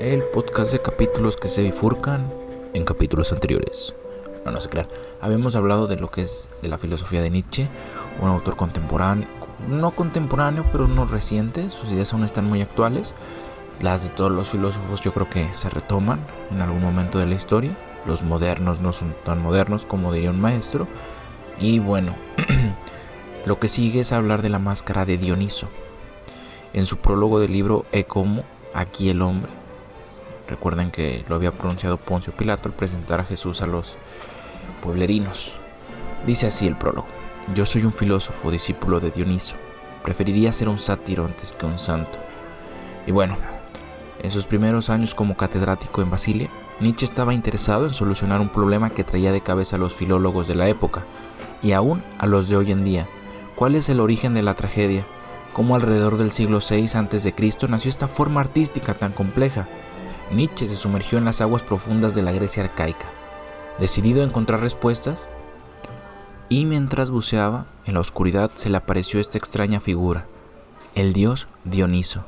El podcast de capítulos que se bifurcan en capítulos anteriores. No, no sé crear. Habíamos hablado de lo que es de la filosofía de Nietzsche, un autor contemporáneo, no contemporáneo, pero no reciente. Sus ideas aún están muy actuales. Las de todos los filósofos yo creo que se retoman en algún momento de la historia. Los modernos no son tan modernos como diría un maestro. Y bueno, lo que sigue es hablar de la máscara de Dioniso. En su prólogo del libro E como aquí el hombre. Recuerden que lo había pronunciado Poncio Pilato al presentar a Jesús a los pueblerinos. Dice así el prólogo. Yo soy un filósofo, discípulo de Dioniso. Preferiría ser un sátiro antes que un santo. Y bueno, en sus primeros años como catedrático en Basilia, Nietzsche estaba interesado en solucionar un problema que traía de cabeza a los filólogos de la época y aún a los de hoy en día. ¿Cuál es el origen de la tragedia? cómo alrededor del siglo VI a.C. nació esta forma artística tan compleja. Nietzsche se sumergió en las aguas profundas de la Grecia arcaica, decidido a encontrar respuestas, y mientras buceaba en la oscuridad se le apareció esta extraña figura, el dios Dioniso.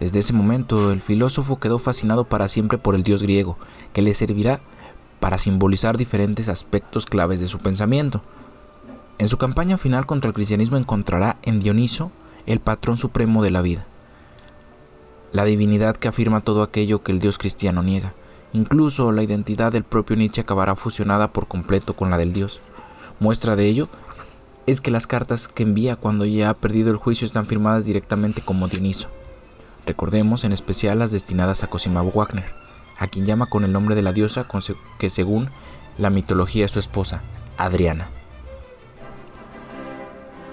Desde ese momento el filósofo quedó fascinado para siempre por el dios griego, que le servirá para simbolizar diferentes aspectos claves de su pensamiento. En su campaña final contra el cristianismo encontrará en Dioniso el patrón supremo de la vida, la divinidad que afirma todo aquello que el Dios cristiano niega. Incluso la identidad del propio Nietzsche acabará fusionada por completo con la del Dios. Muestra de ello es que las cartas que envía cuando ya ha perdido el juicio están firmadas directamente como Dioniso. Recordemos en especial las destinadas a Cosima Wagner, a quien llama con el nombre de la diosa que según la mitología es su esposa, Adriana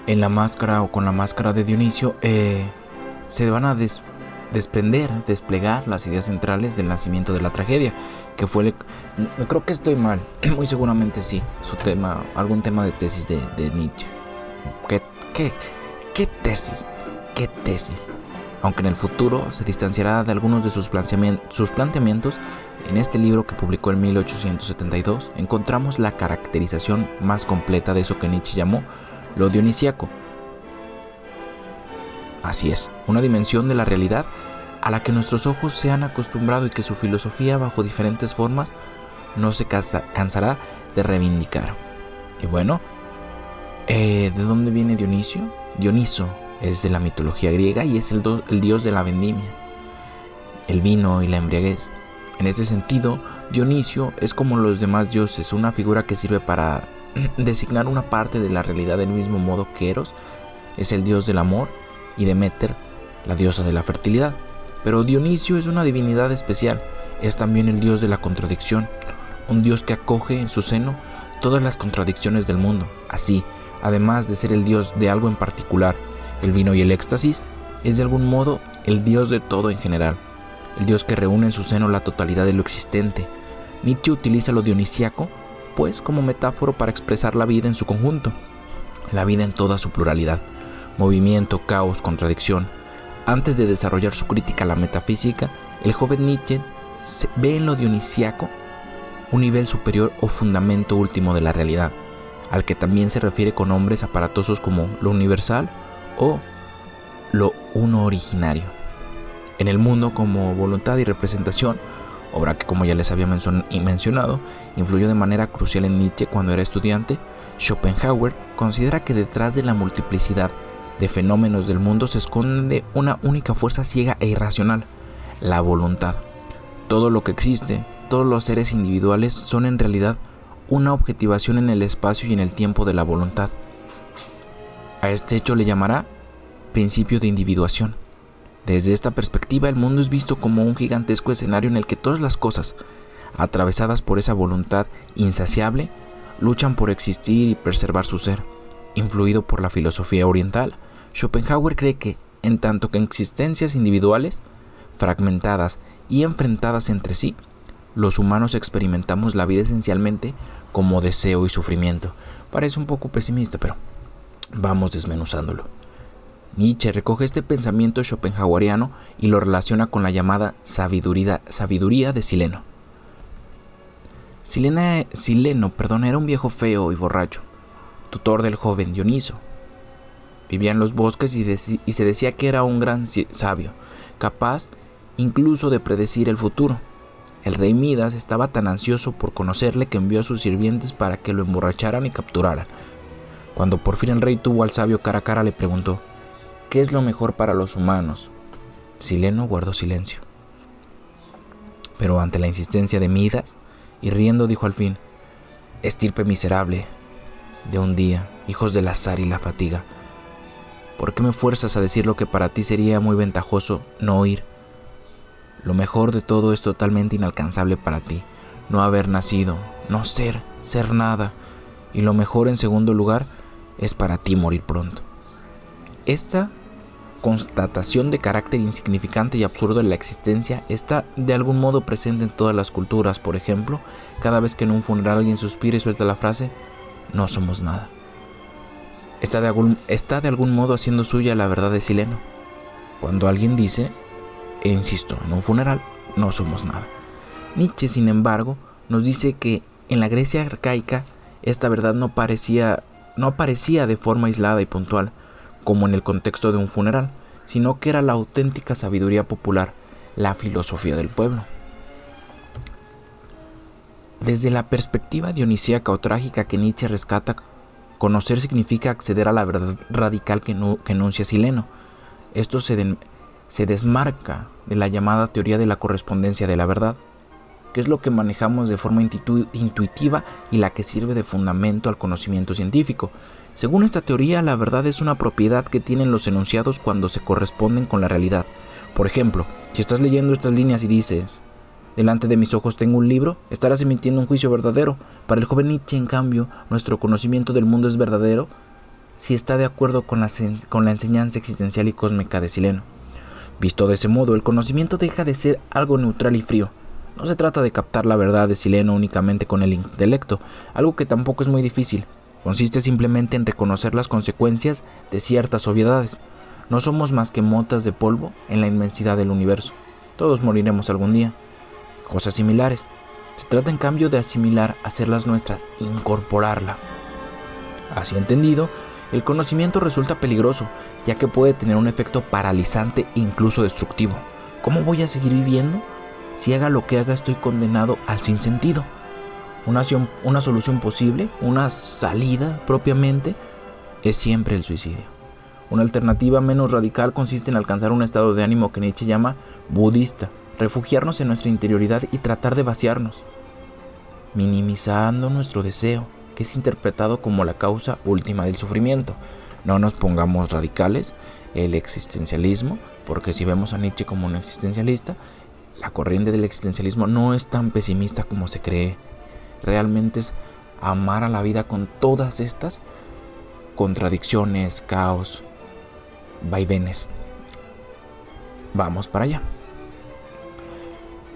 en la máscara o con la máscara de Dionisio eh, se van a desprender, desplegar las ideas centrales del nacimiento de la tragedia, que fue, creo que estoy mal, muy seguramente sí, su tema, algún tema de tesis de, Nietzsche. ¿Qué, qué, qué tesis? ¿Qué tesis? Aunque en el futuro se distanciará de algunos de sus, sus planteamientos, en este libro que publicó en 1872 encontramos la caracterización más completa de eso que Nietzsche llamó lo dionisiaco. Así es, una dimensión de la realidad a la que nuestros ojos se han acostumbrado y que su filosofía bajo diferentes formas no se cansará de reivindicar. Y bueno, eh, ¿de dónde viene Dionisio? Dioniso es de la mitología griega y es el, el dios de la vendimia, el vino y la embriaguez. En ese sentido, Dionisio es como los demás dioses, una figura que sirve para designar una parte de la realidad del mismo modo que Eros es el dios del amor y Demeter la diosa de la fertilidad. Pero Dionisio es una divinidad especial, es también el dios de la contradicción, un dios que acoge en su seno todas las contradicciones del mundo. Así, además de ser el dios de algo en particular, el vino y el éxtasis, es de algún modo el dios de todo en general, el dios que reúne en su seno la totalidad de lo existente. Nietzsche utiliza lo dionisiaco pues como metáforo para expresar la vida en su conjunto, la vida en toda su pluralidad, movimiento, caos, contradicción. Antes de desarrollar su crítica a la metafísica, el joven Nietzsche ve en lo dionisiaco un nivel superior o fundamento último de la realidad, al que también se refiere con nombres aparatosos como lo universal o lo uno originario. En el mundo como voluntad y representación, obra que como ya les había mencionado, influyó de manera crucial en Nietzsche cuando era estudiante, Schopenhauer considera que detrás de la multiplicidad de fenómenos del mundo se esconde una única fuerza ciega e irracional, la voluntad. Todo lo que existe, todos los seres individuales son en realidad una objetivación en el espacio y en el tiempo de la voluntad. A este hecho le llamará principio de individuación. Desde esta perspectiva, el mundo es visto como un gigantesco escenario en el que todas las cosas, atravesadas por esa voluntad insaciable, luchan por existir y preservar su ser. Influido por la filosofía oriental, Schopenhauer cree que, en tanto que existencias individuales, fragmentadas y enfrentadas entre sí, los humanos experimentamos la vida esencialmente como deseo y sufrimiento. Parece un poco pesimista, pero vamos desmenuzándolo. Nietzsche recoge este pensamiento schopenhaueriano y lo relaciona con la llamada sabiduría, de Sileno. Sileno perdón, era un viejo feo y borracho, tutor del joven Dioniso. Vivía en los bosques y, y se decía que era un gran sabio, capaz incluso de predecir el futuro. El rey Midas estaba tan ansioso por conocerle que envió a sus sirvientes para que lo emborracharan y capturaran. Cuando por fin el rey tuvo al sabio cara a cara le preguntó, ¿qué es lo mejor para los humanos? Sileno guardó silencio. Pero ante la insistencia de Midas, y riendo dijo al fin, Estirpe miserable de un día, hijos del azar y la fatiga, ¿por qué me fuerzas a decir lo que para ti sería muy ventajoso no oír? Lo mejor de todo es totalmente inalcanzable para ti. No haber nacido, no ser, ser nada. Y lo mejor en segundo lugar es para ti morir pronto. Esta constatación de carácter insignificante y absurdo de la existencia está de algún modo presente en todas las culturas. Por ejemplo, cada vez que en un funeral alguien suspira y suelta la frase, no somos nada. Está de algún, está de algún modo haciendo suya la verdad de Sileno. Cuando alguien dice, e insisto, en un funeral no somos nada. Nietzsche, sin embargo, nos dice que en la Grecia arcaica esta verdad no parecía no aparecía de forma aislada y puntual, como en el contexto de un funeral, sino que era la auténtica sabiduría popular, la filosofía del pueblo. Desde la perspectiva dionisíaca o trágica que Nietzsche rescata, conocer significa acceder a la verdad radical que, enuncia Sileno. Esto se, desmarca de la llamada teoría de la correspondencia de la verdad, que es lo que manejamos de forma intuitiva y la que sirve de fundamento al conocimiento científico. Según esta teoría, la verdad es una propiedad que tienen los enunciados cuando se corresponden con la realidad. Por ejemplo, si estás leyendo estas líneas y dices, delante de mis ojos tengo un libro, estarás emitiendo un juicio verdadero. Para el joven Nietzsche, en cambio, nuestro conocimiento del mundo es verdadero si está de acuerdo con la, con la enseñanza existencial y cósmica de Sileno. Visto de ese modo, el conocimiento deja de ser algo neutral y frío. No se trata de captar la verdad de Sileno únicamente con el intelecto, algo que tampoco es muy difícil. Consiste simplemente en reconocer las consecuencias de ciertas obviedades. No somos más que motas de polvo en la inmensidad del universo. Todos moriremos algún día. Cosas similares. Se trata en cambio de asimilar, hacerlas nuestras, incorporarla. Así entendido, el conocimiento resulta peligroso, ya que puede tener un efecto paralizante e incluso destructivo. ¿Cómo voy a seguir viviendo? Si haga lo que haga estoy condenado al sinsentido. Una, una solución posible, una salida propiamente, es siempre el suicidio. Una alternativa menos radical consiste en alcanzar un estado de ánimo que Nietzsche llama budista, refugiarnos en nuestra interioridad y tratar de vaciarnos, minimizando nuestro deseo, que es interpretado como la causa última del sufrimiento. No nos pongamos radicales, el existencialismo, porque si vemos a Nietzsche como un existencialista, la corriente del existencialismo no es tan pesimista como se cree. Realmente es amar a la vida con todas estas contradicciones, caos, vaivenes. Vamos para allá.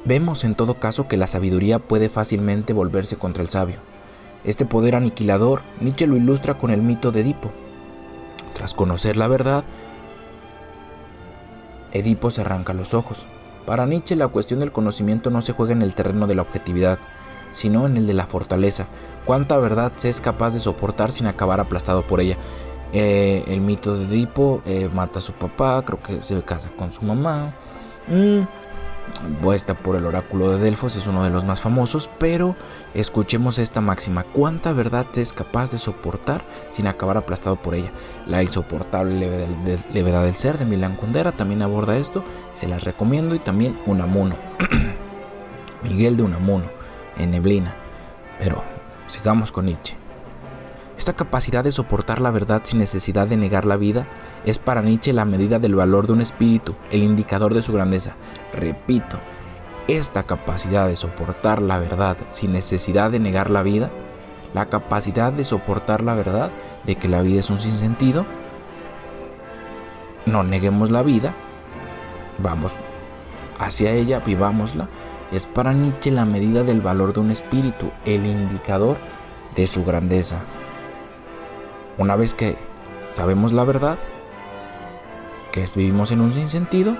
Vemos en todo caso que la sabiduría puede fácilmente volverse contra el sabio. Este poder aniquilador Nietzsche lo ilustra con el mito de Edipo. Tras conocer la verdad, Edipo se arranca los ojos. Para Nietzsche la cuestión del conocimiento no se juega en el terreno de la objetividad, sino en el de la fortaleza. ¿Cuánta verdad se es capaz de soportar sin acabar aplastado por ella? Eh, el mito de Edipo eh, mata a su papá, creo que se casa con su mamá. Mm, Vuesta por el oráculo de Delfos es uno de los más famosos, pero escuchemos esta máxima. ¿Cuánta verdad es capaz de soportar sin acabar aplastado por ella? La insoportable levedad del ser de Milán Kundera también aborda esto, se las recomiendo y también Unamuno. Miguel de Unamuno, en Neblina. Pero sigamos con Nietzsche. Esta capacidad de soportar la verdad sin necesidad de negar la vida es para Nietzsche la medida del valor de un espíritu, el indicador de su grandeza. Repito, esta capacidad de soportar la verdad sin necesidad de negar la vida, la capacidad de soportar la verdad de que la vida es un sinsentido, no neguemos la vida, vamos hacia ella, vivámosla, es para Nietzsche la medida del valor de un espíritu, el indicador de su grandeza. Una vez que sabemos la verdad, vivimos en un sinsentido,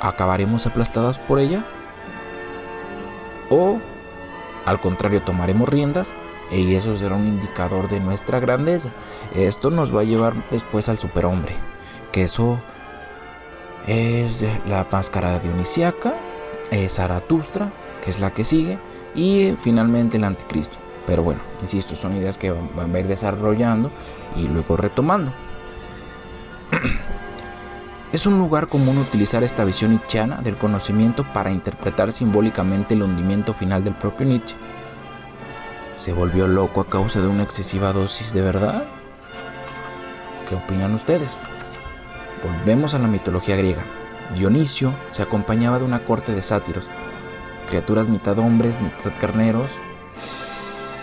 acabaremos aplastadas por ella o al contrario tomaremos riendas y eso será un indicador de nuestra grandeza. Esto nos va a llevar después al superhombre, que eso es la máscara dionisiaca, es Zaratustra, que es la que sigue, y finalmente el anticristo. Pero bueno, insisto, son ideas que van a ir desarrollando y luego retomando. Es un lugar común utilizar esta visión nietzscheana del conocimiento para interpretar simbólicamente el hundimiento final del propio Nietzsche. ¿Se volvió loco a causa de una excesiva dosis de verdad? ¿Qué opinan ustedes? Volvemos a la mitología griega. Dionisio se acompañaba de una corte de sátiros, criaturas mitad hombres, mitad carneros,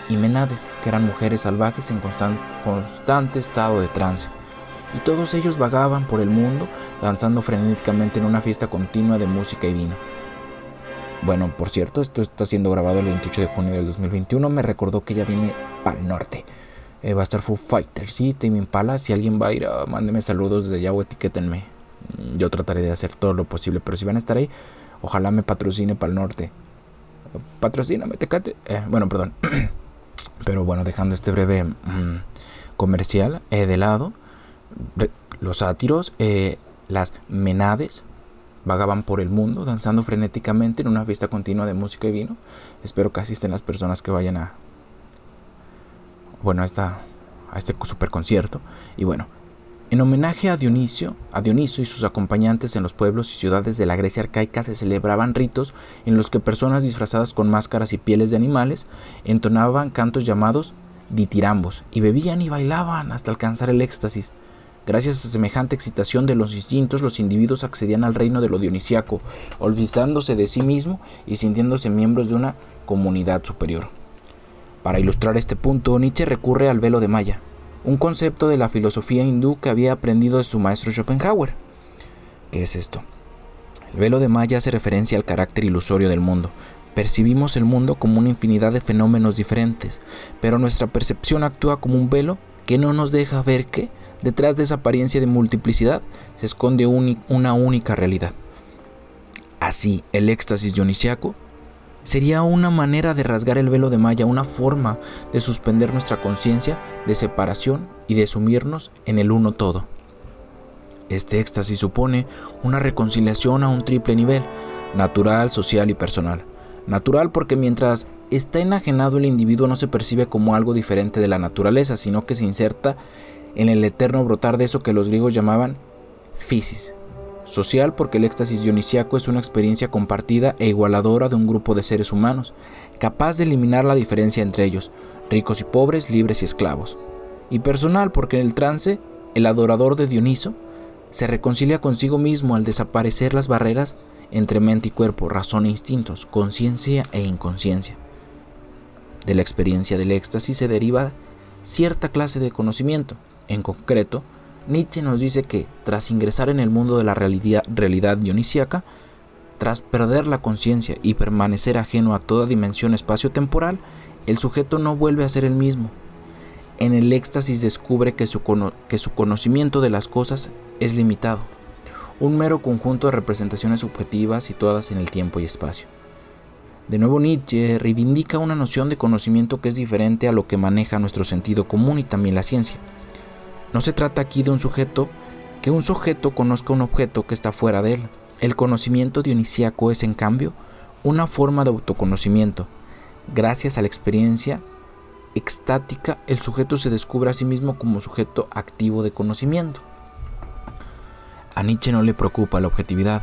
y menades, que eran mujeres salvajes en constante estado de trance. Y todos ellos vagaban por el mundo danzando frenéticamente en una fiesta continua de música y vino. Bueno, por cierto, esto está siendo grabado el 28 de junio del 2021. Me recordó que ya viene para el norte. Eh, va a estar Foo Fighters, sí, Timmy Impala. Si alguien va a ir, uh, mándeme saludos desde allá o etiquétenme. Mm, yo trataré de hacer todo lo posible, pero si van a estar ahí, ojalá me patrocine para el norte. Patrocíname, tecate. Eh, bueno, perdón. Pero bueno, dejando este breve mm, comercial eh, de lado, los sátiros, eh, las menades, vagaban por el mundo danzando frenéticamente en una fiesta continua de música y vino. Espero que asisten las personas que vayan a, bueno, a, a este super concierto. Y bueno, en homenaje a Dionisio, a Dioniso y sus acompañantes en los pueblos y ciudades de la Grecia arcaica se celebraban ritos en los que personas disfrazadas con máscaras y pieles de animales entonaban cantos llamados ditirambos y bebían y bailaban hasta alcanzar el éxtasis. Gracias a semejante excitación de los instintos, los individuos accedían al reino de lo dionisiaco, olvidándose de sí mismo y sintiéndose miembros de una comunidad superior. Para ilustrar este punto, Nietzsche recurre al velo de Maya, un concepto de la filosofía hindú que había aprendido de su maestro Schopenhauer. ¿Qué es esto? El velo de Maya hace referencia al carácter ilusorio del mundo. Percibimos el mundo como una infinidad de fenómenos diferentes, pero nuestra percepción actúa como un velo que no nos deja ver que, detrás de esa apariencia de multiplicidad, se esconde una única realidad. Así, el éxtasis dionisiaco Sería una manera de rasgar el velo de Maya, una forma de suspender nuestra conciencia de separación y de sumirnos en el uno todo. Este éxtasis supone una reconciliación a un triple nivel, natural, social y personal. Natural porque mientras está enajenado el individuo no se percibe como algo diferente de la naturaleza, sino que se inserta en el eterno brotar de eso que los griegos llamaban physis, Social porque el éxtasis dionisiaco es una experiencia compartida e igualadora de un grupo de seres humanos, capaz de eliminar la diferencia entre ellos, ricos y pobres, libres y esclavos. Y personal porque en el trance, el adorador de Dioniso se reconcilia consigo mismo al desaparecer las barreras entre mente y cuerpo, razón e instintos, conciencia e inconsciencia. De la experiencia del éxtasis se deriva cierta clase de conocimiento, en concreto, Nietzsche nos dice que tras ingresar en el mundo de la realidad, realidad dionisíaca, tras perder la conciencia y permanecer ajeno a toda dimensión espacio-temporal, el sujeto no vuelve a ser el mismo. En el éxtasis descubre que su, que su conocimiento de las cosas es limitado, un mero conjunto de representaciones subjetivas situadas en el tiempo y espacio. De nuevo Nietzsche reivindica una noción de conocimiento que es diferente a lo que maneja nuestro sentido común y también la ciencia. No se trata aquí de un sujeto que un sujeto conozca un objeto que está fuera de él. El conocimiento dionisíaco es, en cambio, una forma de autoconocimiento. Gracias a la experiencia extática, el sujeto se descubre a sí mismo como sujeto activo de conocimiento. A Nietzsche no le preocupa la objetividad.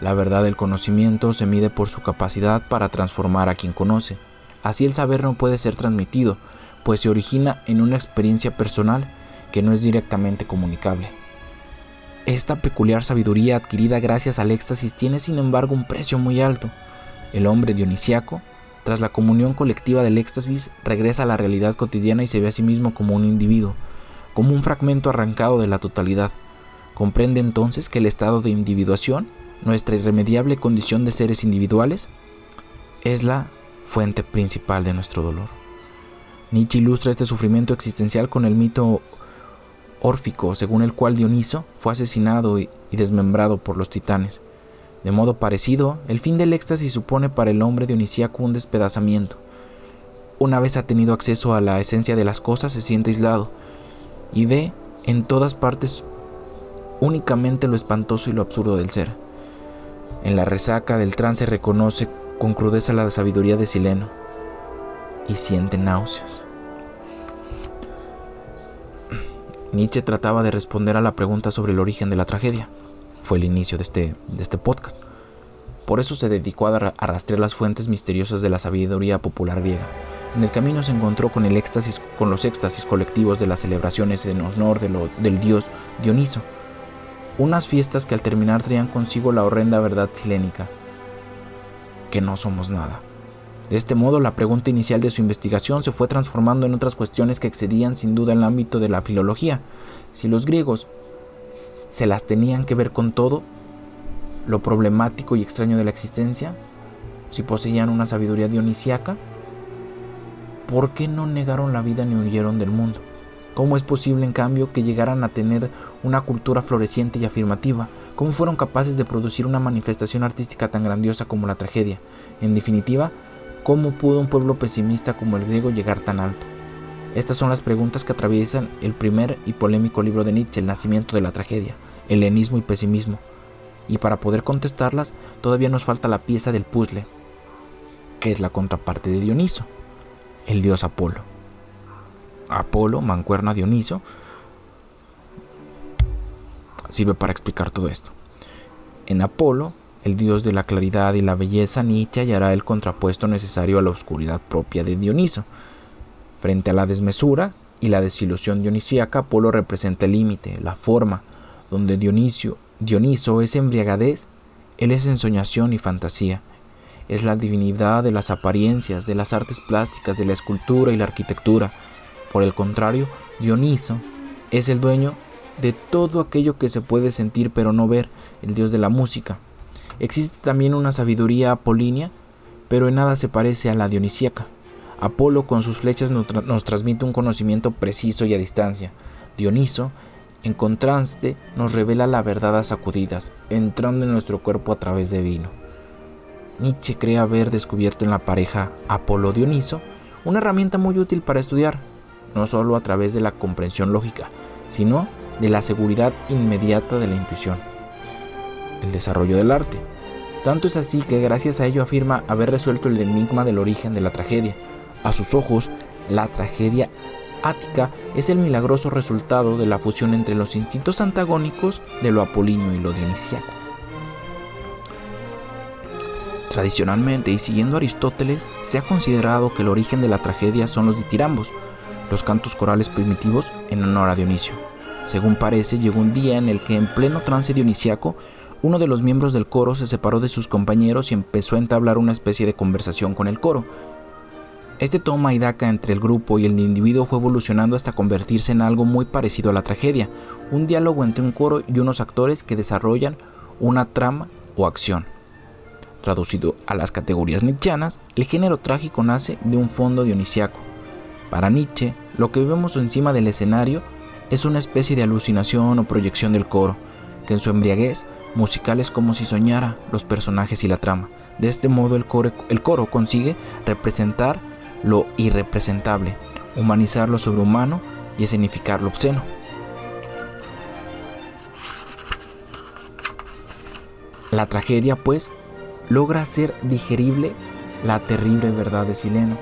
La verdad del conocimiento se mide por su capacidad para transformar a quien conoce. Así el saber no puede ser transmitido, pues se origina en una experiencia personal que no es directamente comunicable. Esta peculiar sabiduría adquirida gracias al éxtasis tiene sin embargo un precio muy alto. El hombre dionisiaco, tras la comunión colectiva del éxtasis, regresa a la realidad cotidiana y se ve a sí mismo como un individuo, como un fragmento arrancado de la totalidad. Comprende entonces que el estado de individuación nuestra irremediable condición de seres individuales, es la fuente principal de nuestro dolor. Nietzsche ilustra este sufrimiento existencial con el mito órfico, según el cual Dioniso fue asesinado y desmembrado por los titanes. De modo parecido, el fin del éxtasis supone para el hombre dionisíaco un despedazamiento. Una vez ha tenido acceso a la esencia de las cosas, se siente aislado y ve en todas partes únicamente lo espantoso y lo absurdo del ser. En la resaca del trance reconoce con crudeza la sabiduría de Sileno y siente náuseas. Nietzsche trataba de responder a la pregunta sobre el origen de la tragedia. Fue el inicio de este, de este podcast. Por eso se dedicó a, rastrear las fuentes misteriosas de la sabiduría popular griega. En el camino se encontró con el éxtasis, con los éxtasis colectivos de las celebraciones en honor del dios Dioniso, unas fiestas que al terminar traían consigo la horrenda verdad silénica, que no somos nada. De este modo, la pregunta inicial de su investigación se fue transformando en otras cuestiones que excedían sin duda el ámbito de la filología. Si los griegos se las tenían que ver con todo, lo problemático y extraño de la existencia, si poseían una sabiduría dionisíaca, ¿por qué no negaron la vida ni huyeron del mundo? ¿Cómo es posible, en cambio, que llegaran a tener una cultura floreciente y afirmativa? ¿Cómo fueron capaces de producir una manifestación artística tan grandiosa como la tragedia? En definitiva, ¿cómo pudo un pueblo pesimista como el griego llegar tan alto? Estas son las preguntas que atraviesan el primer y polémico libro de Nietzsche, El nacimiento de la tragedia, helenismo y pesimismo. Y para poder contestarlas, todavía nos falta la pieza del puzzle, que es la contraparte de Dioniso, el dios Apolo. Apolo, mancuerna Dioniso, sirve para explicar todo esto. En Apolo, el dios de la claridad y la belleza, Nietzsche hallará el contrapuesto necesario a la oscuridad propia de Dioniso. Frente a la desmesura y la desilusión dionisíaca, Apolo representa el límite, la forma, donde Dionisio, Dioniso es embriagadez, él es ensoñación y fantasía. Es la divinidad de las apariencias, de las artes plásticas, de la escultura y la arquitectura por el contrario, Dioniso es el dueño de todo aquello que se puede sentir pero no ver, el dios de la música. Existe también una sabiduría apolínea, pero en nada se parece a la dionisíaca. Apolo con sus flechas nos, transmite un conocimiento preciso y a distancia. Dioniso, en contraste, nos revela la verdad a sacudidas, entrando en nuestro cuerpo a través de vino. Nietzsche cree haber descubierto en la pareja Apolo-Dioniso una herramienta muy útil para estudiar no solo a través de la comprensión lógica, sino de la seguridad inmediata de la intuición. El desarrollo del arte. Tanto es así que gracias a ello afirma haber resuelto el enigma del origen de la tragedia. A sus ojos, la tragedia ática es el milagroso resultado de la fusión entre los instintos antagónicos de lo apolíneo y lo dionisiaco. Tradicionalmente y siguiendo Aristóteles, se ha considerado que el origen de la tragedia son los ditirambos, los cantos corales primitivos en honor a Dionisio. Según parece, llegó un día en el que en pleno trance dionisiaco, uno de los miembros del coro se separó de sus compañeros y empezó a entablar una especie de conversación con el coro. Este toma y daca entre el grupo y el individuo fue evolucionando hasta convertirse en algo muy parecido a la tragedia, un diálogo entre un coro y unos actores que desarrollan una trama o acción. Traducido a las categorías nietzscheanas, el género trágico nace de un fondo dionisiaco, para Nietzsche, lo que vemos encima del escenario es una especie de alucinación o proyección del coro, que en su embriaguez musical es como si soñara los personajes y la trama. De este modo el coro, consigue representar lo irrepresentable, humanizar lo sobrehumano y escenificar lo obsceno. La tragedia, pues, logra hacer digerible la terrible verdad de Sileno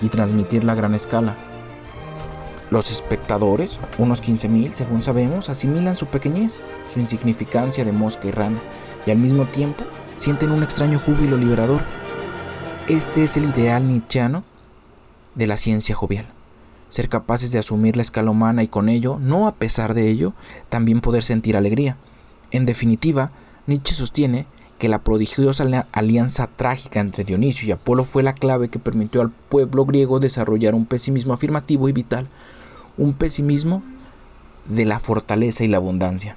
y transmitirla a gran escala. Los espectadores, unos 15.000 según sabemos, asimilan su pequeñez, su insignificancia de mosca y rana, y al mismo tiempo sienten un extraño júbilo liberador. Este es el ideal nietzscheano de la ciencia jovial. Ser capaces de asumir la escala humana y con ello, no a pesar de ello, también poder sentir alegría. En definitiva, Nietzsche sostiene que la prodigiosa alianza trágica entre Dionisio y Apolo fue la clave que permitió al pueblo griego desarrollar un pesimismo afirmativo y vital, un pesimismo de la fortaleza y la abundancia.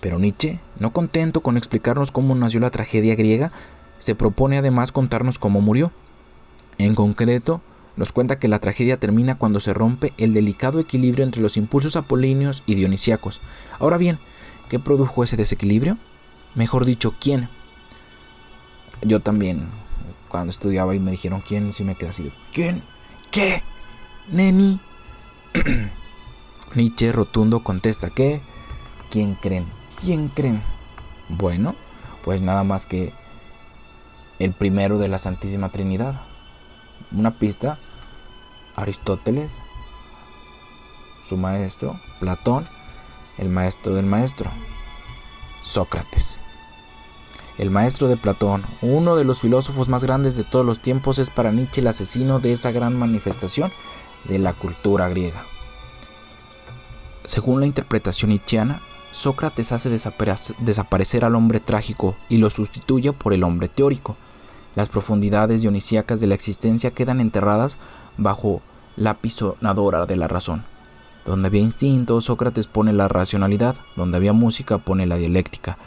Pero Nietzsche, no contento con explicarnos cómo nació la tragedia griega, se propone además contarnos cómo murió. En concreto, nos cuenta que la tragedia termina cuando se rompe el delicado equilibrio entre los impulsos apolíneos y dionisíacos. Ahora bien, ¿qué produjo ese desequilibrio? Mejor dicho, ¿quién? Yo también, cuando estudiaba y me dijeron quién, sí me quedé así ¿quién? ¿Qué? ¿Neni? Nietzsche rotundo contesta ¿qué? ¿quién creen? ¿quién creen? Bueno, pues nada más que el primero de la Santísima Trinidad. Una pista, Aristóteles, su maestro, Platón, el maestro del maestro, Sócrates. El maestro de Platón, uno de los filósofos más grandes de todos los tiempos, es para Nietzsche el asesino de esa gran manifestación de la cultura griega. Según la interpretación nietzscheana, Sócrates hace desaparecer al hombre trágico y lo sustituye por el hombre teórico. Las profundidades dionisíacas de la existencia quedan enterradas bajo la pisonadora de la razón. Donde había instinto, Sócrates pone la racionalidad, donde había música, pone la dialéctica,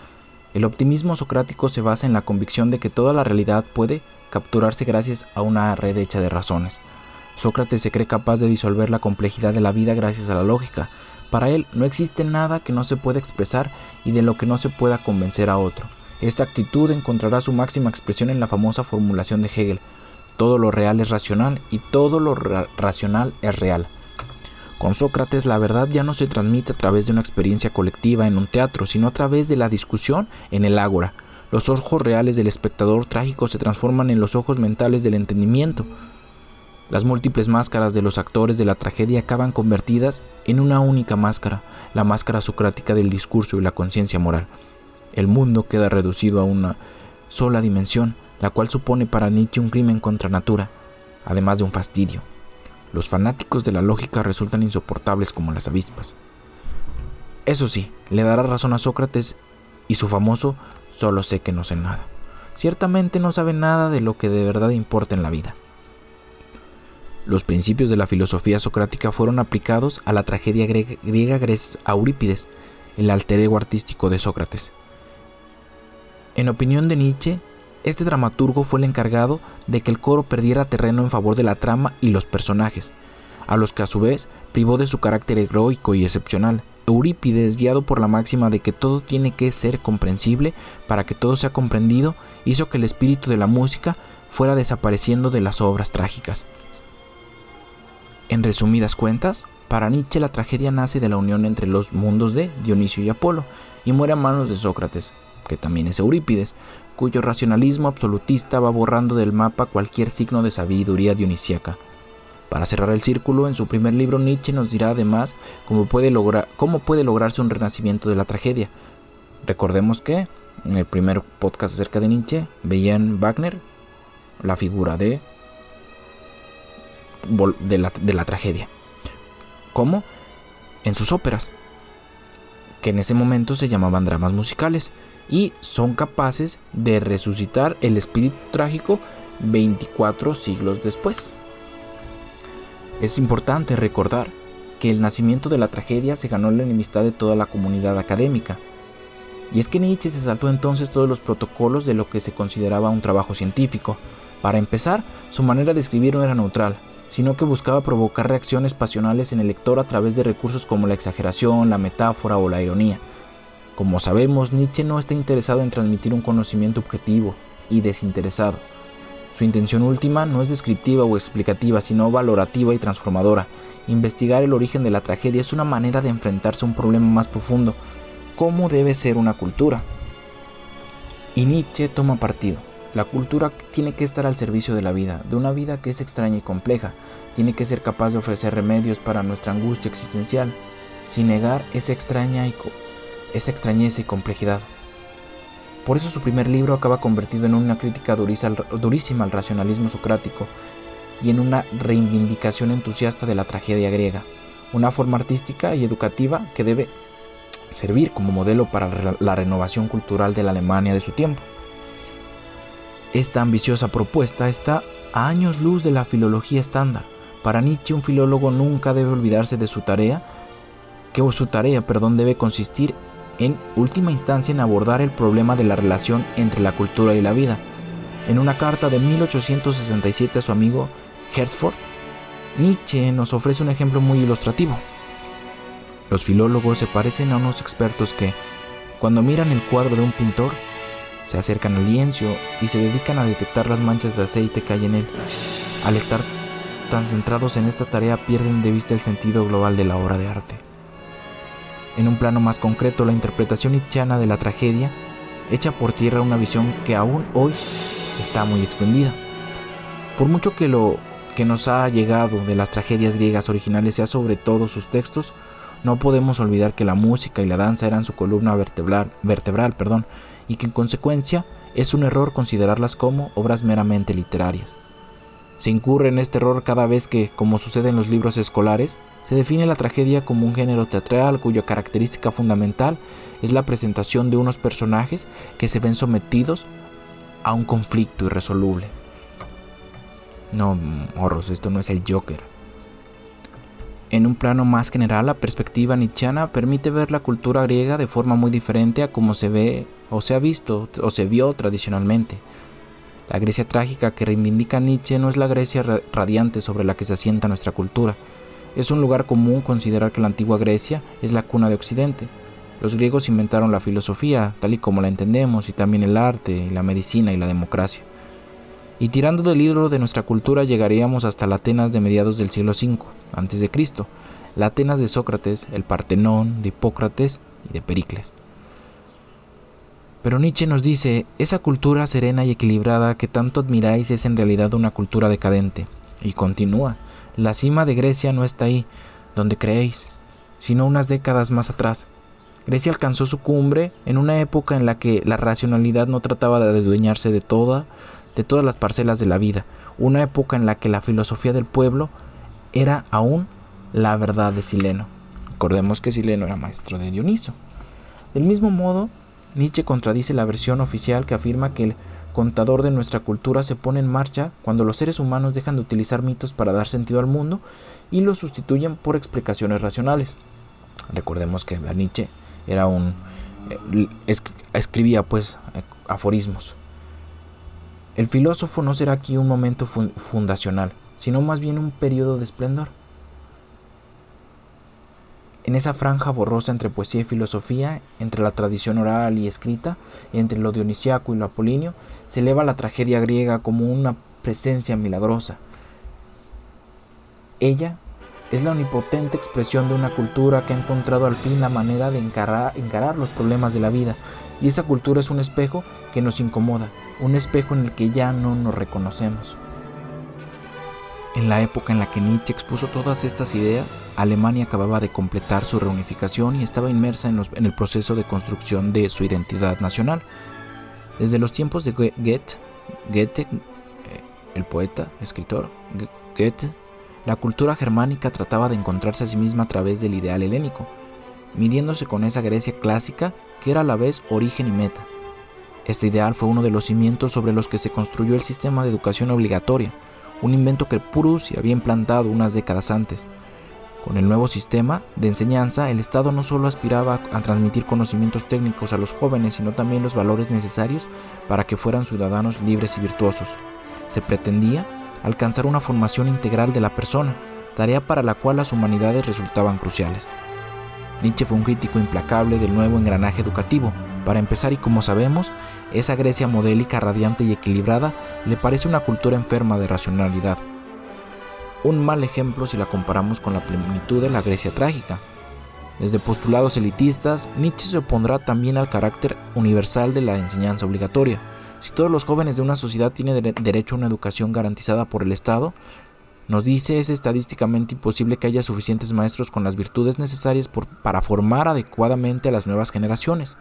el optimismo socrático se basa en la convicción de que toda la realidad puede capturarse gracias a una red hecha de razones. Sócrates se cree capaz de disolver la complejidad de la vida gracias a la lógica. Para él no existe nada que no se pueda expresar y de lo que no se pueda convencer a otro. Esta actitud encontrará su máxima expresión en la famosa formulación de Hegel. Todo lo real es racional y todo lo racional es real. Con Sócrates la verdad ya no se transmite a través de una experiencia colectiva en un teatro, sino a través de la discusión en el ágora. Los ojos reales del espectador trágico se transforman en los ojos mentales del entendimiento. Las múltiples máscaras de los actores de la tragedia acaban convertidas en una única máscara, la máscara socrática del discurso y la conciencia moral. El mundo queda reducido a una sola dimensión, la cual supone para Nietzsche un crimen contra natura, además de un fastidio. Los fanáticos de la lógica resultan insoportables como las avispas. Eso sí, le dará razón a Sócrates y su famoso solo sé que no sé nada. Ciertamente no sabe nada de lo que de verdad importa en la vida. Los principios de la filosofía socrática fueron aplicados a la tragedia griega, gracias a Eurípides, el alter ego artístico de Sócrates. En opinión de Nietzsche, este dramaturgo fue el encargado de que el coro perdiera terreno en favor de la trama y los personajes, a los que a su vez privó de su carácter heroico y excepcional. Eurípides, guiado por la máxima de que todo tiene que ser comprensible para que todo sea comprendido, hizo que el espíritu de la música fuera desapareciendo de las obras trágicas. En resumidas cuentas, para Nietzsche la tragedia nace de la unión entre los mundos de Dionisio y Apolo y muere a manos de Sócrates, que también es Eurípides, cuyo racionalismo absolutista va borrando del mapa cualquier signo de sabiduría dionisíaca. Para cerrar el círculo, en su primer libro Nietzsche nos dirá además cómo puede, cómo puede lograrse un renacimiento de la tragedia. Recordemos que en el primer podcast acerca de Nietzsche veían Wagner la figura de, de, la, de la tragedia. ¿Cómo? En sus óperas, que en ese momento se llamaban dramas musicales y son capaces de resucitar el espíritu trágico 24 siglos después. Es importante recordar que el nacimiento de la tragedia se ganó la enemistad de toda la comunidad académica. Y es que Nietzsche se saltó entonces todos los protocolos de lo que se consideraba un trabajo científico. Para empezar, su manera de escribir no era neutral, sino que buscaba provocar reacciones pasionales en el lector a través de recursos como la exageración, la metáfora o la ironía. Como sabemos, Nietzsche no está interesado en transmitir un conocimiento objetivo y desinteresado. Su intención última no es descriptiva o explicativa, sino valorativa y transformadora. Investigar el origen de la tragedia es una manera de enfrentarse a un problema más profundo. ¿Cómo debe ser una cultura? Y Nietzsche toma partido. La cultura tiene que estar al servicio de la vida, de una vida que es extraña y compleja. Tiene que ser capaz de ofrecer remedios para nuestra angustia existencial, sin negar esa extraña y esa extrañeza y complejidad. Por eso su primer libro acaba convertido en una crítica durísima al racionalismo socrático y en una reivindicación entusiasta de la tragedia griega, una forma artística y educativa que debe servir como modelo para la renovación cultural de la Alemania de su tiempo. Esta ambiciosa propuesta está a años luz de la filología estándar. Para Nietzsche un filólogo nunca debe olvidarse de su tarea, que su tarea, perdón, debe consistir en última instancia en abordar el problema de la relación entre la cultura y la vida. En una carta de 1867 a su amigo Hertford, Nietzsche nos ofrece un ejemplo muy ilustrativo. Los filólogos se parecen a unos expertos que, cuando miran el cuadro de un pintor, se acercan al lienzo y se dedican a detectar las manchas de aceite que hay en él. Al estar tan centrados en esta tarea pierden de vista el sentido global de la obra de arte. En un plano más concreto, la interpretación nietzscheana de la tragedia echa por tierra una visión que aún hoy está muy extendida. Por mucho que lo que nos ha llegado de las tragedias griegas originales sea sobre todo sus textos, no podemos olvidar que la música y la danza eran su columna vertebral, vertebral perdón, y que en consecuencia es un error considerarlas como obras meramente literarias. Se incurre en este error cada vez que, como sucede en los libros escolares, se define la tragedia como un género teatral cuya característica fundamental es la presentación de unos personajes que se ven sometidos a un conflicto irresoluble. No, morros, esto no es el Joker. En un plano más general, la perspectiva nietzscheana permite ver la cultura griega de forma muy diferente a como se ve o se ha visto o se vio tradicionalmente. La Grecia trágica que reivindica Nietzsche no es la Grecia radiante sobre la que se asienta nuestra cultura. Es un lugar común considerar que la antigua Grecia es la cuna de Occidente. Los griegos inventaron la filosofía, tal y como la entendemos, y también el arte, la medicina y la democracia. Y tirando del libro de nuestra cultura llegaríamos hasta la Atenas de mediados del siglo V a.C., la Atenas de Sócrates, el Partenón de Hipócrates y de Pericles. Pero Nietzsche nos dice, esa cultura serena y equilibrada que tanto admiráis es en realidad una cultura decadente. Y continúa, la cima de Grecia no está ahí, donde creéis, sino unas décadas más atrás. Grecia alcanzó su cumbre en una época en la que la racionalidad no trataba de adueñarse de toda, de todas las parcelas de la vida, una época en la que la filosofía del pueblo era aún la verdad de Sileno. Recordemos que Sileno era maestro de Dioniso. Del mismo modo, Nietzsche contradice la versión oficial que afirma que el contador de nuestra cultura se pone en marcha cuando los seres humanos dejan de utilizar mitos para dar sentido al mundo y los sustituyen por explicaciones racionales. Recordemos que Nietzsche era un eh, escribía pues aforismos. El filósofo no será aquí un momento fundacional, sino más bien un periodo de esplendor. En esa franja borrosa entre poesía y filosofía, entre la tradición oral y escrita, entre lo dionisiaco y lo apolíneo, se eleva la tragedia griega como una presencia milagrosa. Ella es la omnipotente expresión de una cultura que ha encontrado al fin la manera de encarar, encarar los problemas de la vida, y esa cultura es un espejo que nos incomoda, un espejo en el que ya no nos reconocemos. En la época en la que Nietzsche expuso todas estas ideas, Alemania acababa de completar su reunificación y estaba inmersa en, el proceso de construcción de su identidad nacional. Desde los tiempos de Goethe, Goethe eh, el poeta, escritor, Goethe, la cultura germánica trataba de encontrarse a sí misma a través del ideal helénico, midiéndose con esa Grecia clásica que era a la vez origen y meta. Este ideal fue uno de los cimientos sobre los que se construyó el sistema de educación obligatoria, un invento que Prusia había implantado unas décadas antes. Con el nuevo sistema de enseñanza, el Estado no solo aspiraba a transmitir conocimientos técnicos a los jóvenes, sino también los valores necesarios para que fueran ciudadanos libres y virtuosos. Se pretendía alcanzar una formación integral de la persona, tarea para la cual las humanidades resultaban cruciales. Nietzsche fue un crítico implacable del nuevo engranaje educativo. Para empezar, y como sabemos, esa Grecia modélica, radiante y equilibrada le parece una cultura enferma de racionalidad. Un mal ejemplo si la comparamos con la plenitud de la Grecia trágica. Desde postulados elitistas, Nietzsche se opondrá también al carácter universal de la enseñanza obligatoria. Si todos los jóvenes de una sociedad tienen derecho a una educación garantizada por el Estado, nos dice es estadísticamente imposible que haya suficientes maestros con las virtudes necesarias para formar adecuadamente a las nuevas generaciones.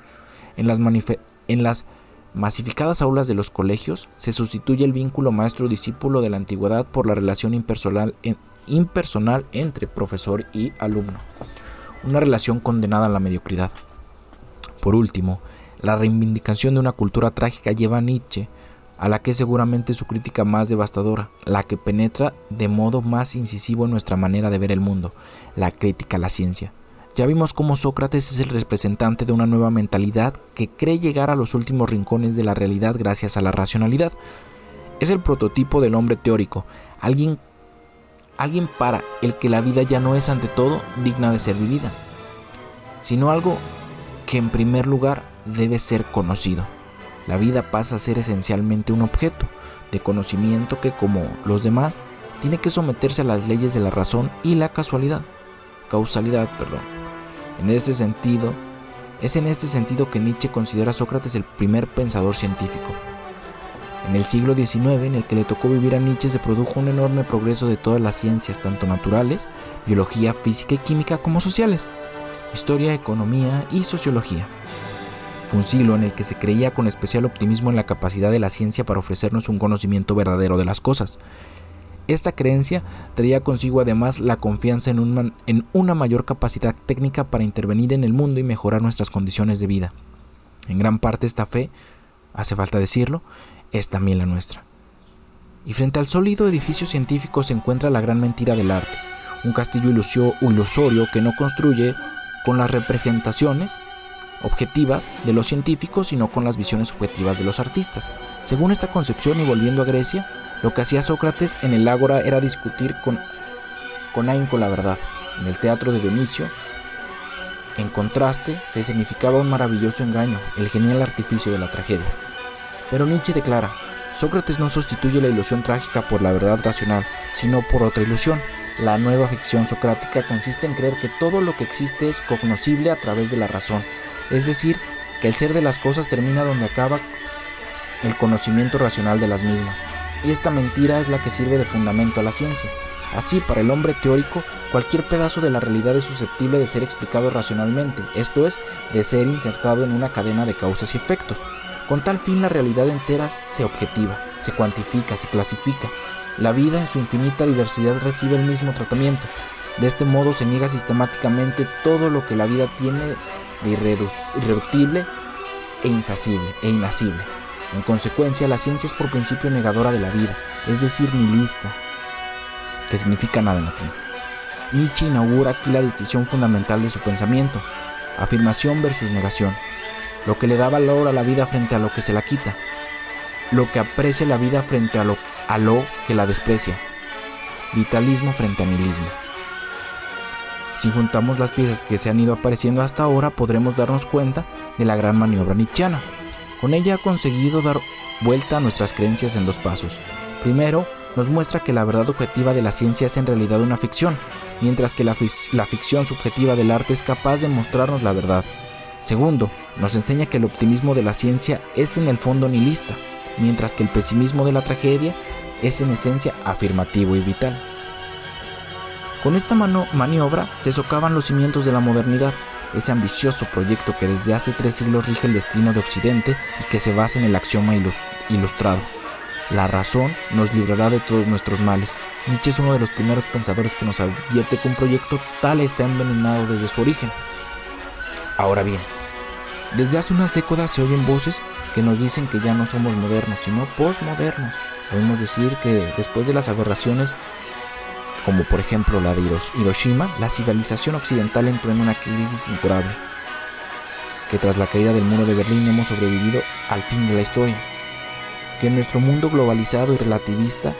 En las, masificadas aulas de los colegios se sustituye el vínculo maestro-discípulo de la antigüedad por la relación impersonal, impersonal entre profesor y alumno, una relación condenada a la mediocridad. Por último, la reivindicación de una cultura trágica lleva a Nietzsche a la que seguramente su crítica más devastadora, la que penetra de modo más incisivo en nuestra manera de ver el mundo, la crítica a la ciencia. Ya vimos cómo Sócrates es el representante de una nueva mentalidad que cree llegar a los últimos rincones de la realidad gracias a la racionalidad. Es el prototipo del hombre teórico, alguien, alguien para el que la vida ya no es ante todo digna de ser vivida, sino algo que en primer lugar debe ser conocido. La vida pasa a ser esencialmente un objeto de conocimiento que, como los demás, tiene que someterse a las leyes de la razón y la casualidad. Causalidad, perdón. En este sentido, es en este sentido que Nietzsche considera a Sócrates el primer pensador científico. En el siglo XIX, en el que le tocó vivir a Nietzsche, se produjo un enorme progreso de todas las ciencias, tanto naturales, biología, física y química, como sociales, historia, economía y sociología. Fue un siglo en el que se creía con especial optimismo en la capacidad de la ciencia para ofrecernos un conocimiento verdadero de las cosas. Esta creencia traía consigo además la confianza en, una mayor capacidad técnica para intervenir en el mundo y mejorar nuestras condiciones de vida. En gran parte esta fe, hace falta decirlo, es también la nuestra. Y frente al sólido edificio científico se encuentra la gran mentira del arte, un castillo ilusorio que no construye con las representaciones objetivas de los científicos, sino con las visiones subjetivas de los artistas. Según esta concepción y volviendo a Grecia, lo que hacía Sócrates en el ágora era discutir con, con la verdad. En el teatro de Dionisio, en contraste, se significaba un maravilloso engaño, el genial artificio de la tragedia. Pero Nietzsche declara, Sócrates no sustituye la ilusión trágica por la verdad racional, sino por otra ilusión. La nueva ficción socrática consiste en creer que todo lo que existe es cognoscible a través de la razón, es decir, que el ser de las cosas termina donde acaba el conocimiento racional de las mismas. Y esta mentira es la que sirve de fundamento a la ciencia. Así, para el hombre teórico, cualquier pedazo de la realidad es susceptible de ser explicado racionalmente, esto es, de ser insertado en una cadena de causas y efectos. Con tal fin la realidad entera se objetiva, se cuantifica, se clasifica. La vida en su infinita diversidad recibe el mismo tratamiento. De este modo se niega sistemáticamente todo lo que la vida tiene de irreductible e insacible e inacible. En consecuencia, la ciencia es por principio negadora de la vida, es decir, nihilista, que significa nada en latín. Nietzsche inaugura aquí la distinción fundamental de su pensamiento, afirmación versus negación, lo que le da valor a la vida frente a lo que se la quita, lo que aprecia la vida frente a lo, lo que la desprecia, vitalismo frente a nihilismo. Si juntamos las piezas que se han ido apareciendo hasta ahora, podremos darnos cuenta de la gran maniobra nietzscheana. Con ella ha conseguido dar vuelta a nuestras creencias en dos pasos. Primero, nos muestra que la verdad objetiva de la ciencia es en realidad una ficción, mientras que la, la ficción subjetiva del arte es capaz de mostrarnos la verdad. Segundo, nos enseña que el optimismo de la ciencia es en el fondo nihilista, mientras que el pesimismo de la tragedia es en esencia afirmativo y vital. Con esta maniobra se socavan los cimientos de la modernidad, ese ambicioso proyecto que desde hace tres siglos rige el destino de Occidente y que se basa en el axioma ilustrado. La razón nos librará de todos nuestros males. Nietzsche es uno de los primeros pensadores que nos advierte que un proyecto tal está envenenado desde su origen. Ahora bien, desde hace unas décadas se oyen voces que nos dicen que ya no somos modernos, sino postmodernos. Oímos decir que después de las aberraciones como por ejemplo la de Hiroshima, la civilización occidental entró en una crisis incurable, que tras la caída del muro de Berlín hemos sobrevivido al fin de la historia, que en nuestro mundo globalizado y relativista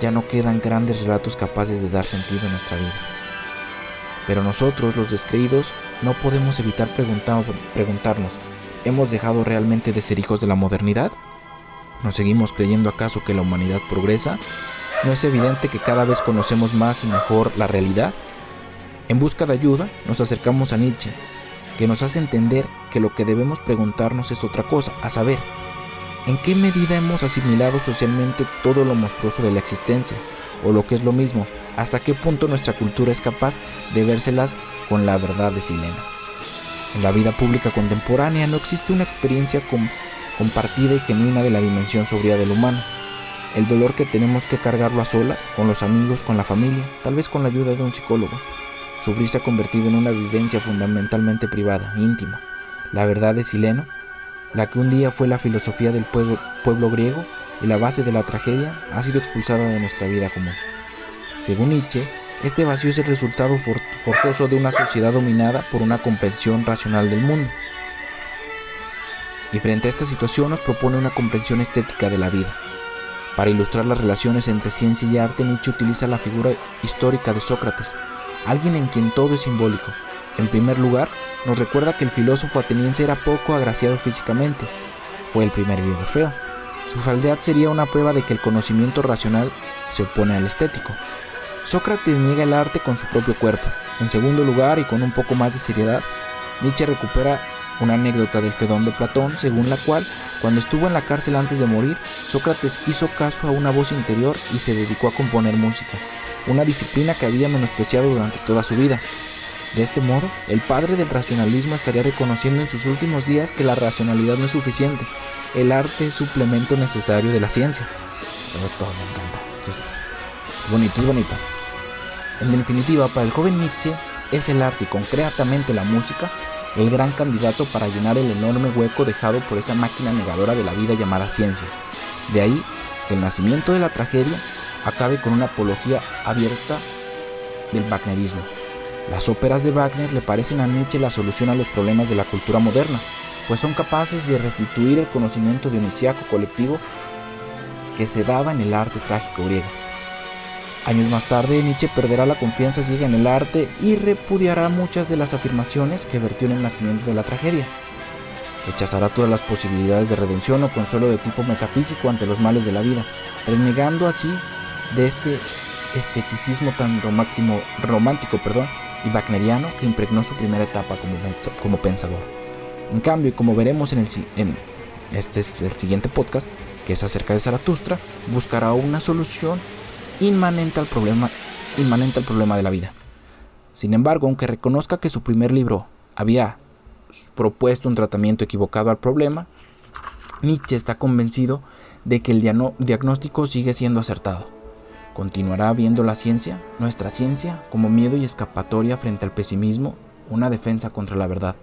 ya no quedan grandes relatos capaces de dar sentido a nuestra vida. Pero nosotros, los descreídos, no podemos evitar preguntarnos, ¿hemos dejado realmente de ser hijos de la modernidad? ¿Nos seguimos creyendo acaso que la humanidad progresa ¿No es evidente que cada vez conocemos más y mejor la realidad? En busca de ayuda, nos acercamos a Nietzsche, que nos hace entender que lo que debemos preguntarnos es otra cosa, a saber, ¿en qué medida hemos asimilado socialmente todo lo monstruoso de la existencia? O lo que es lo mismo, ¿hasta qué punto nuestra cultura es capaz de vérselas con la verdad de Silena? En la vida pública contemporánea no existe una experiencia compartida y genuina de la dimensión sobria del humano el dolor que tenemos que cargarlo a solas, con los amigos, con la familia, tal vez con la ayuda de un psicólogo. Sufrir se ha convertido en una vivencia fundamentalmente privada, íntima. La verdad de Sileno, la que un día fue la filosofía del pueblo, griego y la base de la tragedia, ha sido expulsada de nuestra vida común. Según Nietzsche, Este vacío es el resultado forzoso de una sociedad dominada por una comprensión racional del mundo. Y frente a esta situación nos propone una comprensión estética de la vida. Para ilustrar las relaciones entre ciencia y arte, Nietzsche utiliza la figura histórica de Sócrates, alguien en quien todo es simbólico. En primer lugar, nos recuerda que el filósofo ateniense era poco agraciado físicamente. Fue el primer viejo feo. Su faldead sería una prueba de que el conocimiento racional se opone al estético. Sócrates niega el arte con su propio cuerpo. En segundo lugar, y con un poco más de seriedad, Nietzsche recupera una anécdota del Fedón de Platón, según la cual, cuando estuvo en la cárcel antes de morir, Sócrates hizo caso a una voz interior y se dedicó a componer música, una disciplina que había menospreciado durante toda su vida. De este modo, el padre del racionalismo estaría reconociendo en sus últimos días que la racionalidad no es suficiente, el arte es suplemento necesario de la ciencia. Esto me encanta, esto es bonito, es bonito. En definitiva, para el joven Nietzsche, es el arte y concretamente la música el gran candidato para llenar el enorme hueco dejado por esa máquina negadora de la vida llamada ciencia. De ahí que el nacimiento de la tragedia acabe con una apología abierta del Wagnerismo. Las óperas de Wagner le parecen a Nietzsche la solución a los problemas de la cultura moderna, pues son capaces de restituir el conocimiento dionisiaco colectivo que se daba en el arte trágico griego. Años más tarde, Nietzsche perderá la confianza ciega en el arte y repudiará muchas de las afirmaciones que vertió en el nacimiento de la tragedia. Rechazará todas las posibilidades de redención o consuelo de tipo metafísico ante los males de la vida, renegando así de este esteticismo tan romántico perdón, y wagneriano que impregnó su primera etapa como, pensador. En cambio, como veremos en, el, en este es el siguiente podcast, que es acerca de Zaratustra, buscará una solución inmanente al problema, inmanente al problema de la vida. Sin embargo, aunque reconozca que su primer libro había propuesto un tratamiento equivocado al problema, Nietzsche está convencido de que el diagnóstico sigue siendo acertado. Continuará viendo la ciencia, nuestra ciencia, como miedo y escapatoria frente al pesimismo, una defensa contra la verdad.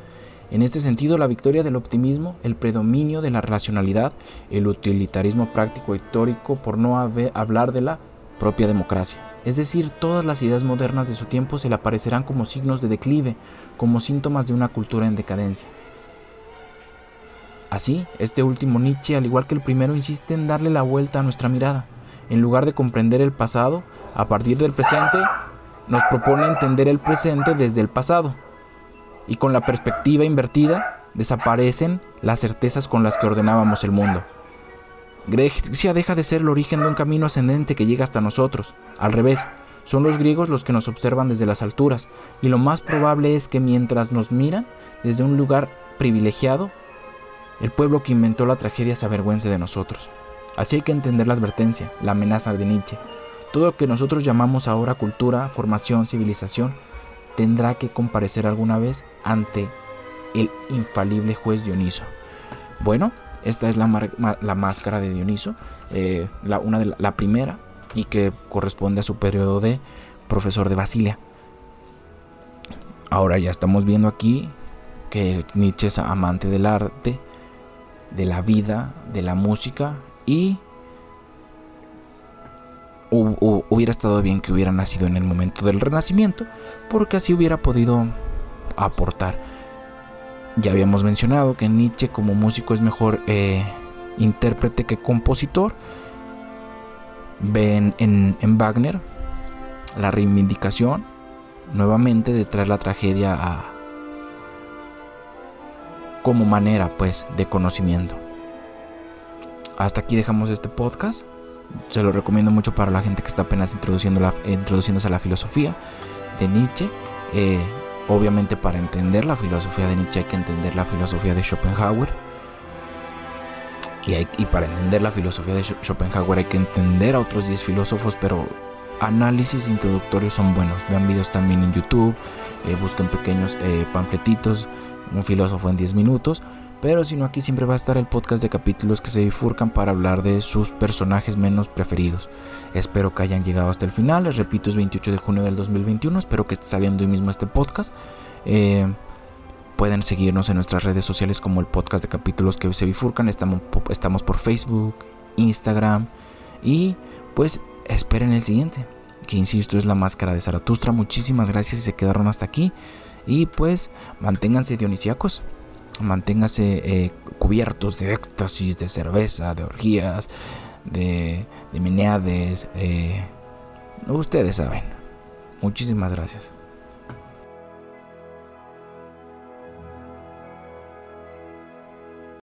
En este sentido, la victoria del optimismo, el predominio de la racionalidad, el utilitarismo práctico y teórico, por no hablar de la propia democracia. Es decir, todas las ideas modernas de su tiempo se le aparecerán como signos de declive, como síntomas de una cultura en decadencia. Así, este último Nietzsche, al igual que el primero, insiste en darle la vuelta a nuestra mirada. En lugar de comprender el pasado, a partir del presente, nos propone entender el presente desde el pasado. Y con la perspectiva invertida, desaparecen las certezas con las que ordenábamos el mundo. Grecia deja de ser el origen de un camino ascendente que llega hasta nosotros. Al revés, son los griegos los que nos observan desde las alturas, y lo más probable es que mientras nos miran desde un lugar privilegiado, el pueblo que inventó la tragedia se avergüence de nosotros. Así hay que entender la advertencia, la amenaza de Nietzsche. Todo lo que nosotros llamamos ahora cultura, formación, civilización, tendrá que comparecer alguna vez ante el infalible juez Dioniso. Bueno, esta es la, máscara de Dioniso, eh, la, una de la, primera, y que corresponde a su periodo de profesor de Basilia. Ahora ya estamos viendo aquí que Nietzsche es amante del arte, de la vida, de la música y hubiera estado bien que hubiera nacido en el momento del Renacimiento porque así hubiera podido aportar ya habíamos mencionado que Nietzsche como músico es mejor eh, intérprete que compositor. Ven en, Wagner la reivindicación nuevamente de traer la tragedia a, como manera pues de conocimiento. Hasta aquí dejamos este podcast. Se lo recomiendo mucho para la gente que está apenas introduciendo la, introduciéndose a la filosofía de Nietzsche. Eh, Obviamente para entender la filosofía de Nietzsche hay que entender la filosofía de Schopenhauer. Y, para entender la filosofía de Schopenhauer hay que entender a otros 10 filósofos, pero análisis introductorios son buenos. Vean videos también en YouTube, eh, busquen pequeños eh, panfletitos, un filósofo en 10 minutos. Pero si no, aquí siempre va a estar el podcast de capítulos que se bifurcan para hablar de sus personajes menos preferidos. Espero que hayan llegado hasta el final. Les repito, es 28 de junio del 2021. Espero que esté saliendo hoy mismo este podcast. Eh, pueden seguirnos en nuestras redes sociales como el podcast de capítulos que se bifurcan. Estamos, estamos por Facebook, Instagram. Y pues esperen el siguiente. que insisto es la máscara de Zaratustra. Muchísimas gracias si se quedaron hasta aquí. Y pues manténganse dionisíacos, manténganse eh, cubiertos de éxtasis, de cerveza, de orgías, de, de meneades. ustedes saben. Muchísimas gracias.